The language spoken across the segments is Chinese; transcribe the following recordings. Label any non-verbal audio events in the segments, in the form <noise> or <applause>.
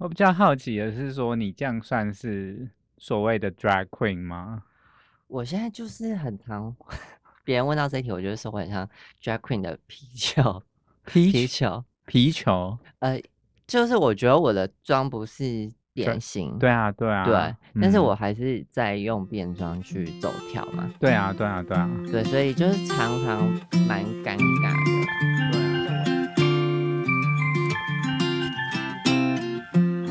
我比较好奇的是说，你这样算是所谓的 drag queen 吗？我现在就是很常别人问到这一题，我就说我很像 drag queen 的皮球，皮皮球，皮球，呃，就是我觉得我的妆不是典型，对啊，对啊，对，但是嗯。我还是在用变装去走跳嘛，对啊，对啊，对啊，对，所以就是常常蛮尴尬的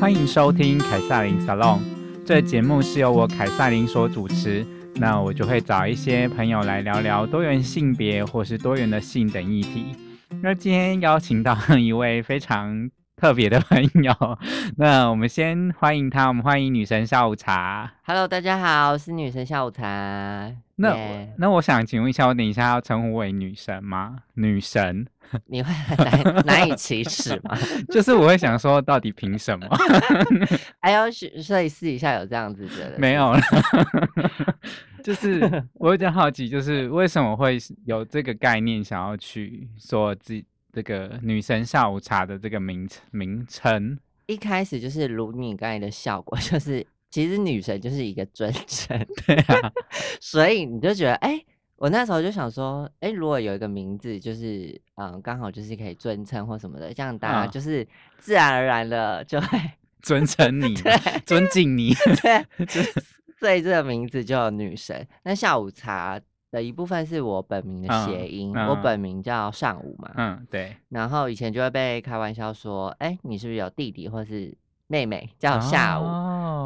欢迎收听凯撒琳 Salon，这节目是由我凯撒琳所主持。那我就会找一些朋友来聊聊多元性别或是多元的性等议题。那今天邀请到一位非常特别的朋友，那我们先欢迎他，我们欢迎女神下午茶。Hello，大家好，我是女神下午茶。那耶那我想请问一下，我等一下要称呼为女神吗？女神，你会难难以启齿吗？<laughs> 就是我会想说，到底凭什么？<laughs> 哎呦，是所以私底下有这样子觉得？没有了，<laughs> 就是我有点好奇，就是为什么会有这个概念，想要去说自己这个女神下午茶的这个名称名称？一开始就是如你刚才的效果，<laughs> 就是其实女神就是一个尊称，<laughs> 对啊，所以你就觉得，哎、我那时候就想说，哎、如果有一个名字，就是嗯，刚好就是可以尊称或什么的，这样大家嗯就是自然而然的就会 <laughs> 尊称你，尊敬你，对，所以这个名字就有女神。那下午茶的一部分是我本名的谐嗯音，我嗯本名叫上午嘛，嗯，对，然后以前就会被开玩笑说，哎、你是不是有弟弟或是妹妹叫下午？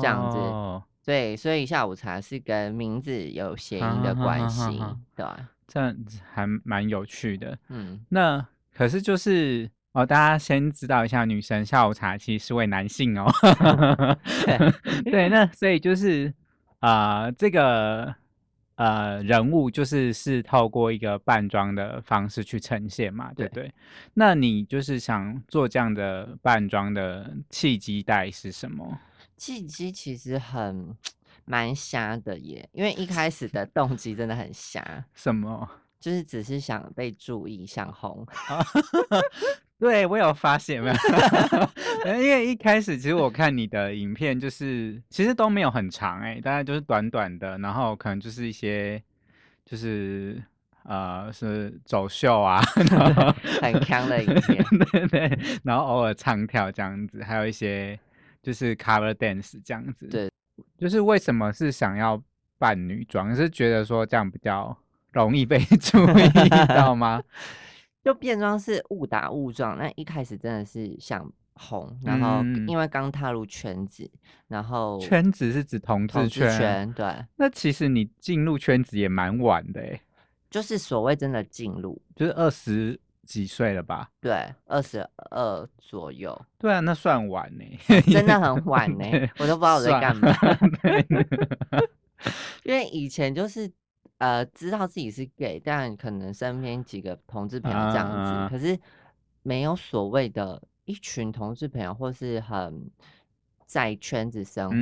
这样子哦对，所以下午茶是跟名字有谐音的关系，对吧？这样子还蛮有趣的。嗯，那可是就是哦，大家先知道一下，女神下午茶其实是位男性哦。<laughs> <laughs> 对，那所以就是啊、呃这个呃人物就是是透过一个扮装的方式去呈现嘛，对不对？那你就是想做这样的扮装的契机带是什么？契机其实很蛮瞎的耶，因为一开始的动机真的很瞎，什么？就是只是想被注意，想红。<laughs> 对我有发现没有？<laughs> 因为一开始其实我看你的影片，就是其实都没有很长哎、大概就是短短的，然后可能就是一些就是呃是走秀啊，然后 <laughs> 很强的影片 <laughs> 对对，然后偶尔唱跳这样子，还有一些就是 cover dance 这样子。对，就是为什么是想要扮女装？是觉得说这样比较容易被注意到吗？就变装是误打误撞，那一开始真的是想红，然后嗯因为刚踏入圈子，然后圈子是指同志圈，圈，对，那其实你进入圈子也蛮晚的诶，就是所谓真的进入，就是二十几岁了吧？对，二十二左右，对啊，那算晚呢，真的很。<laughs> 晚呢对，我都不知道我在算干嘛，<laughs> <laughs> 因为以前就是。呃，知道自己是 gay，但可能身边几个同志朋友这样子，啊可是没有所谓的一群同志朋友，或是很在圈子生活、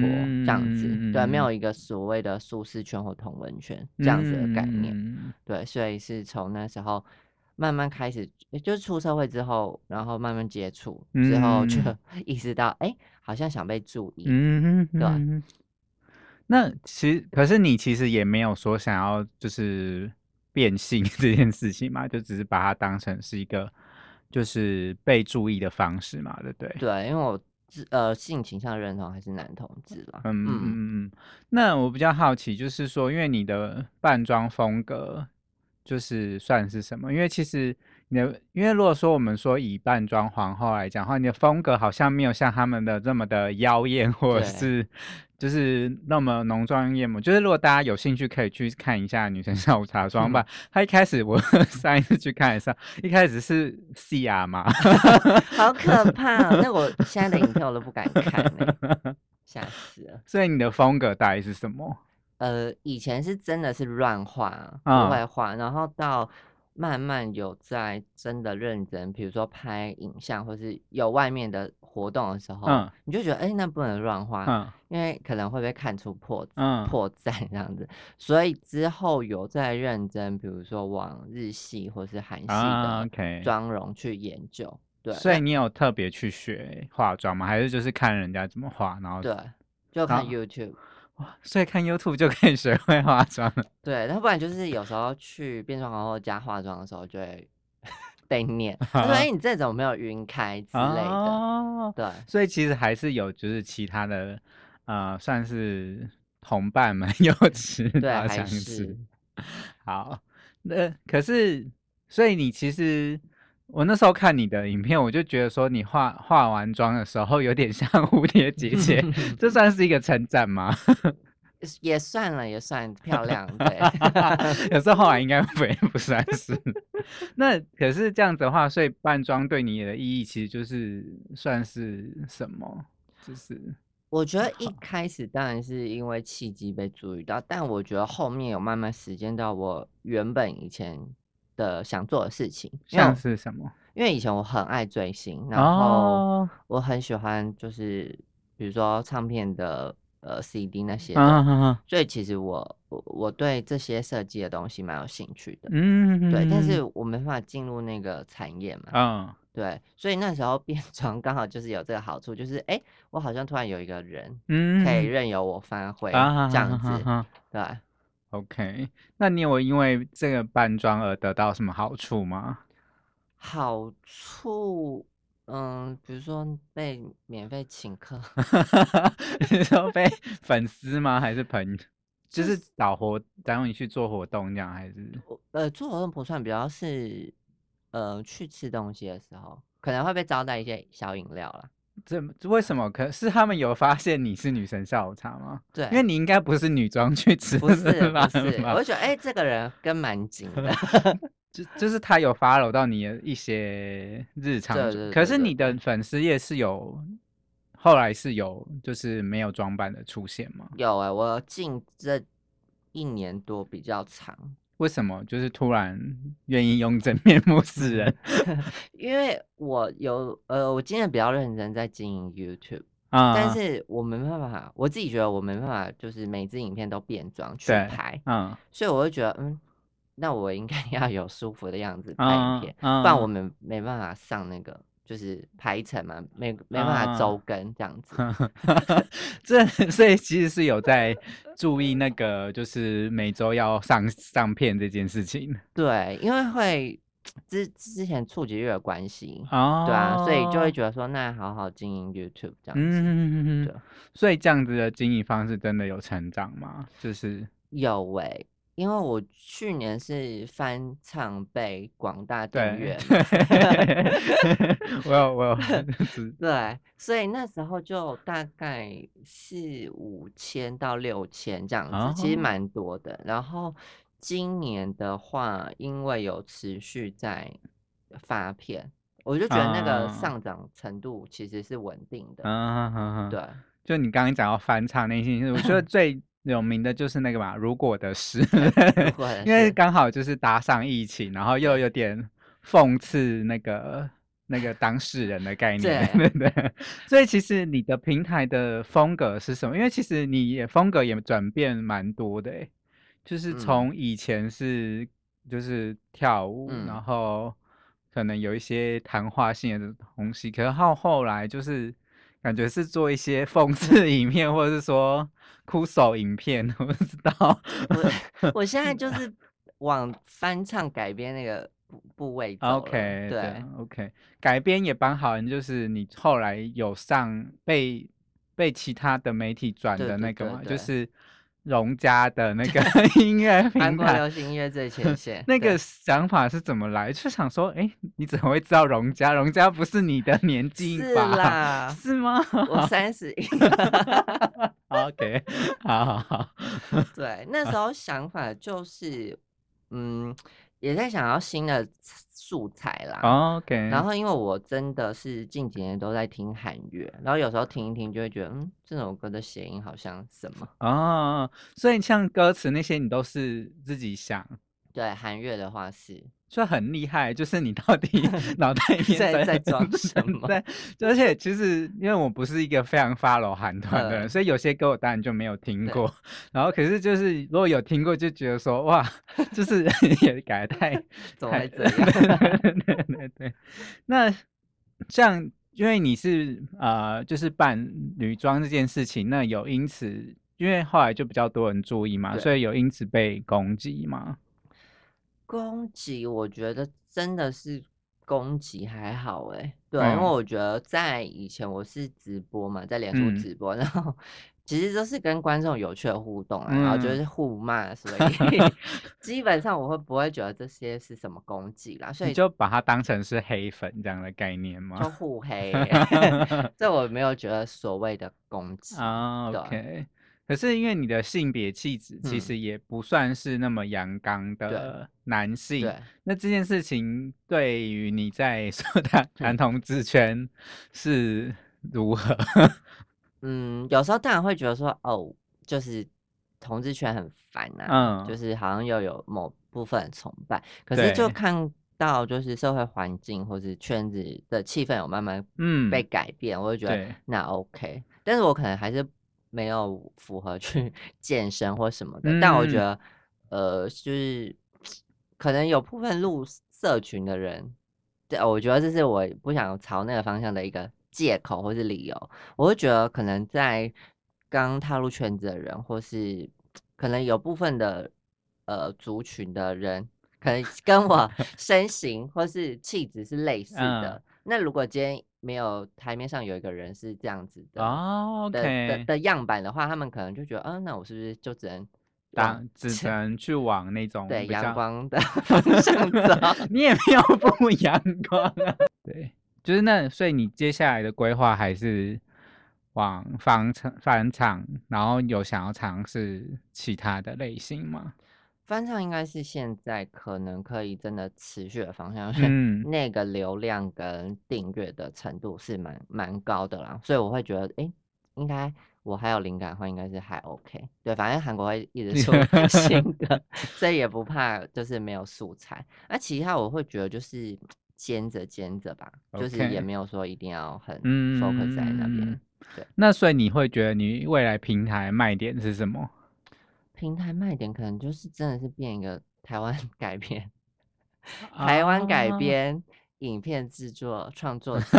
这样子，对，没有一个所谓的舒适圈或同文圈这样子的概念，嗯对，所以是从那时候慢慢开始，也就是出社会之后，然后慢慢接触之后，就嗯。<laughs> 意识到，哎、好像想被注意，嗯，对那其实，可是你其实也没有说想要就是变性 <laughs> 这件事情嘛，就只是把它当成是一个就是被注意的方式嘛，对不对？对，因为我自呃性倾向认同还是男同志啦，嗯嗯嗯嗯。那我比较好奇，就是说，因为你的扮装风格就是算是什么？因为其实你的，因为如果说我们说以扮装皇后来讲的话，你的风格好像没有像他们的这么的妖艳，或者是就是那么浓妆艳抹。就是如果大家有兴趣，可以去看一下女生下午茶的装扮。她一开始我 <laughs> 上一次去看的时候，一开始是西亚嘛，<laughs> 好可怕、哦！那我现在的影片我都不敢看呢、<laughs> 吓死了。所以你的风格大概是什么？呃，以前是真的是乱画，嗯不会画，然后到慢慢有在真的认真，比如说拍影像或是有外面的活动的时候，嗯你就觉得哎、诶那不能乱画，嗯因为可能会被看出破嗯破绽这样子，所以之后有在认真，比如说往日系或是韩系啊的妆容去研究，对，所以你有特别去学化妆吗？还是就是看人家怎么化，然后对，就看 YouTube。哇，所以看 YouTube 就可以学会化妆了。对，要不然就是有时候去变装皇后家化妆的时候，就会 <laughs> 被念，<laughs> 说：“哎，你这怎么没有晕开之类的。”对，所以其实还是有就是其他的呃，算是同伴们 <laughs> 有吃，对，还是好。那可是，所以你其实。我那时候看你的影片，我就觉得说你化化完妆的时候有点像 <laughs> 蝴蝶姐姐，这算是一个称赞吗？也算了，也算 <laughs> 漂亮。对，有时候后来应该不不算是。<laughs> 那可是这样子的话，所以扮妆对你的意义其实就是算是什么？就是我觉得一开始当然是因为契机被注意到，但我觉得后面有慢慢实践到我原本以前。的想做的事情，像是什么？因为以前我很爱追星，然后我很喜欢，就是比如说唱片的呃 CD 那些的，所以其实我我我对这些设计的东西蛮有兴趣的。嗯，对，但是我没办法进入那个产业嘛。嗯，对，所以那时候变装刚好就是有这个好处，就是哎，我好像突然有一个人，嗯，可以任由我发挥这样子，对。OK，那你有因为这个搬砖而得到什么好处吗？好处，嗯，比如说被免费请客，<laughs> 你说被粉丝吗？还是朋友？就是找活，然后你去做活动这样，还是？呃，做活动不算，比较是，呃，去吃东西的时候，可能会被招待一些小饮料啦。这为什么？可是他们有发现你是女神下午茶吗？对，因为你应该不是女装去吃，不是不是。我就觉得，哎，这个人跟蛮紧的，<laughs> 就就是他有 follow 到你的一些日常。可是你的粉丝页是有，后来是有，就是没有装扮的出现吗？有哎，我近这一年多比较长。为什么就是突然愿意用真面目示人？<laughs> 因为我有呃，我今天比较认真在经营 YouTube 啊，但是我没办法，我自己觉得我没办法，就是每支影片都变装去拍，嗯，所以我就觉得，嗯，那我应该 <laughs> 要有舒服的样子拍影片，不然我们没办法上那个。就是排程嘛，没没办法周更这样 <laughs> 子，这 <laughs> 所以其实是有在注意那个，就是每周要上上片这件事情。对，因为会之之前触及率的关系，哦，对啊，所以就会觉得说，那好好经营 YouTube 这样子。嗯，嗯，所以这样子的经营方式真的有成长吗？就是有喂。因为我去年是翻唱被广大订阅，<laughs> <laughs> 我有我有，<laughs> 对，所以那时候就大概四五千到六千这样子，其实蛮多的。然后今年的话，因为有持续在发片，我就觉得那个上涨程度其实是稳定的。嗯，对，就你刚刚讲到翻唱那些，我觉得最。有名的就是那个嘛，如果的事，<laughs> 因为刚好就是搭上疫情，然后又有点讽刺那个那个当事人的概念，<laughs> 对对。所以其实你的平台的风格是什么？因为其实你也风格也转变蛮多的，就是从以前是就是跳舞，然后可能有一些谈话性的东西，可是后后来就是感觉是做一些讽刺影片，或者是说。哭手影片，我不知道。我我现在 <laughs> 就是往翻唱改编那个部部位走 OK，对，OK，改编也蛮好人，就是你后来有上被被其他的媒体转的那个嘛，就是荣家的那个 <laughs> <laughs> 音乐平台，流行音乐最前 <laughs> 线。那个想法是怎么来？就想说，哎，你怎么会知道荣家？荣家不是你的年纪吧？是吗？我三十一。OK，好好好，对，那时候想法就是，嗯，也在想要新的素材啦。OK，然后因为我真的是近几年都在听韩乐，然后有时候听一听就会觉得，嗯，这首歌的谐音好像什么哦，所以像歌词那些你都是自己想。对，韩乐的话是。就很厉害，就是你到底 <laughs> 脑袋里面在在 <laughs> 装什么？对，而且其实因为我不是一个非常 follow 韩团的人，所以有些歌我当然就没有听过。然后可是就是如果有听过，就觉得说哇，就是 <laughs> 也改太太这样。对对对。那像因为你是呃，就是扮女装这件事情，那有因此，因为后来就比较多人注意嘛，所以有因此被攻击吗？攻击，我觉得真的是攻击还好哎，对，因为我觉得在以前我是直播嘛，在脸书直播，然后。其实都是跟观众有趣的互动，然后就是互骂，所以 <laughs> 基本上我会不会觉得这些是什么攻击啦？所以就把它当成是黑粉这样的概念吗？就互黑，<laughs> 这我没有觉得所谓的攻击 <laughs> 啊。OK，可是因为你的性别气质其实也不算是那么阳刚的男性，那这件事情对于你在说的 <laughs> 男同志圈是如何？<laughs> 嗯，有时候当然会觉得说，哦，就是同志圈很烦呐，嗯，就是好像又有某部分崇拜，可是就看到就是社会环境或是圈子的气氛有慢慢嗯。被改变，我就觉得那 OK，但是我可能还是没有符合去 <laughs> 健身或什么的，但我觉得呃，就是可能有部分入社群的人，对，我觉得这是我不想朝那个方向的一个。借口或是理由，我会觉得可能在刚踏入圈子的人，或是可能有部分的呃族群的人，可能跟我 <laughs> 身形或是气质是类似的。那如果今天没有台面上有一个人是这样子的哦的的样板的话，他们可能就觉得，嗯，那我是不是就只能当只能去往那种对阳光的 <laughs> 方 <laughs> 向走？你也没有不阳光啊，<laughs> 对。就是那，所以你接下来的规划还是往房产、房产，然后有想要尝试其他的类型吗？翻唱应该是现在可能可以真的持续的方向，嗯，那个流量跟订阅的程度是蛮蛮高的啦，所以我会觉得，哎，应该我还有灵感的话，应该是还 OK。对，反正韩国会一直出 <laughs> 新 <laughs> 的，所以也不怕就是没有素材。那其他我会觉得就是。兼着兼着吧，就是也没有说一定要很 focus 在那边。对，那所以你会觉得你未来平台卖点是什么？平台卖点可能就是真的是变一个台湾 <laughs> 改编，台湾改编影片制作创作者，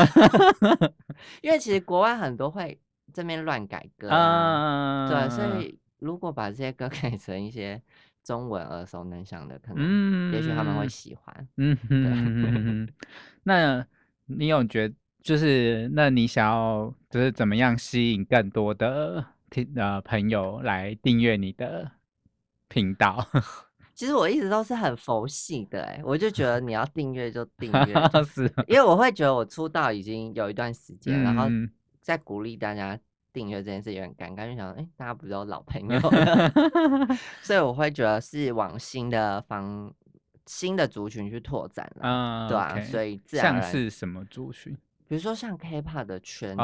<laughs> 因为其实 <laughs> 国外很多会这边乱改歌，对，所以如果把这些歌改成一些。中文耳熟能详的，可能也许他们会喜欢。嗯哼，那你有觉就是，那你想要就是怎么样吸引更多的听呃朋友来订阅你的频道？<laughs> 其实我一直都是很佛系的，哎，我就觉得你要订阅就订阅，<laughs> 是，因为我会觉得我出道已经有一段时间，然后再鼓励大家。订阅这件事有点尴尬，就想，哎，大家不是都老朋友，<laughs> 所以我会觉得是往新的方、新的族群去拓展了，嗯，对啊，所以像是什么族群？比如说像 K-pop 的圈子，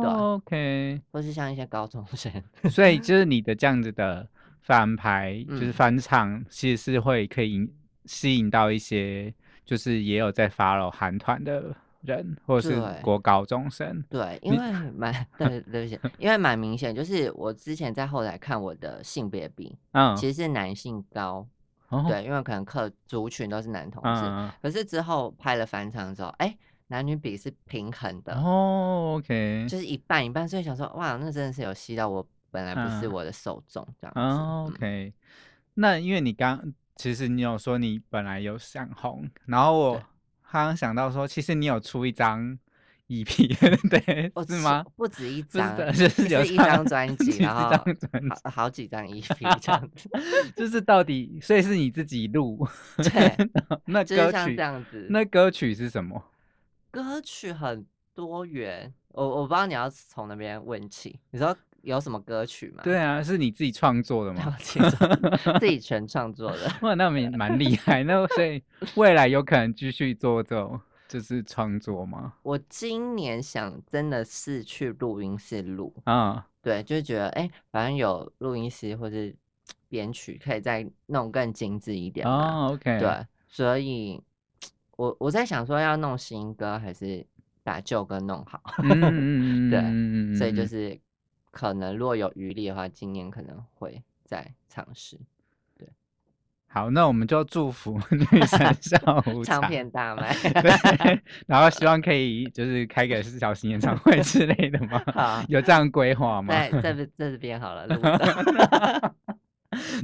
对，OK，或是像一些高中生，所以就是你的这样子的翻拍，就是翻唱，其实是会可以吸引到一些，就是也有在 follow 韩团的。人或者是国高中生，对，因为蛮对对不起，<laughs> 因为蛮明显，就是我之前在后台看我的性别比，嗯，其实是男性高，对，因为可能客族群都是男同志，可是之后拍了翻唱之后，哎，男女比是平衡的哦，OK，就是一半一半，所以想说，哇，那真的是有吸到我本来不是我的受众这样子，OK，那因为你刚其实你有说你本来有想红，然后我。刚刚想到说，其实你有出一张 EP，<laughs> 对，是吗？不止一张，就是有一张专辑，然后好好几张 EP 这样 <laughs> 子。<laughs> 就是到底，所以是你自己录？对，那歌曲这样子。那歌曲是什么？歌曲很多元，我我不知道你要从那边问起。你知道。有什么歌曲吗？对啊，是你自己创作的吗？<laughs> <laughs> 自己全创作的。哇，那蛮蛮厉害。那所以未来有可能继续做这种就是创作吗？我今年想真的是去录音室录啊，对，就是觉得哎，反正有录音师或是 <tsk> 编曲，可以再弄更精致一点哦。OK，对，所以我我在想说要弄新歌还是把旧歌弄好。嗯 <laughs> 对，所以就是。可能如果有余力的话，今年可能会再尝试。对，好，那我们就祝福 <laughs> 女神下 <laughs> 午唱片大卖，对，然后希望可以就是开个小型演唱会之类的吗？好，有这样规划吗？在这边这边好了，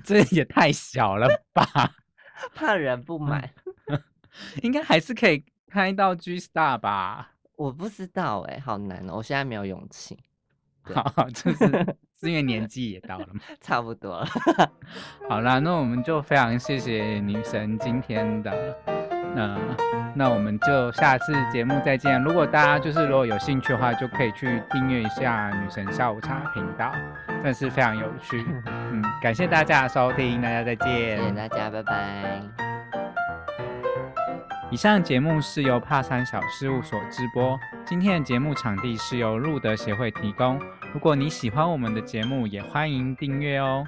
这也太小了吧，怕人不买，应该还是可以开到 G Star 吧？我不知道哎，好难哦，我现在没有勇气。好，就是是因为年纪也到了嘛，<laughs> 差不多了。好啦，那我们就非常谢谢女神今天的，那那我们就下次节目再见。如果大家就是如果有兴趣的话，就可以去订阅一下女神下午茶频道，真的是非常有趣。<laughs> 嗯，感谢大家的收听，大家再见。谢谢大家，拜拜。以上节目是由帕三小事务所直播。今天的节目场地是由路德协会提供。如果你喜欢我们的节目，也欢迎订阅哦。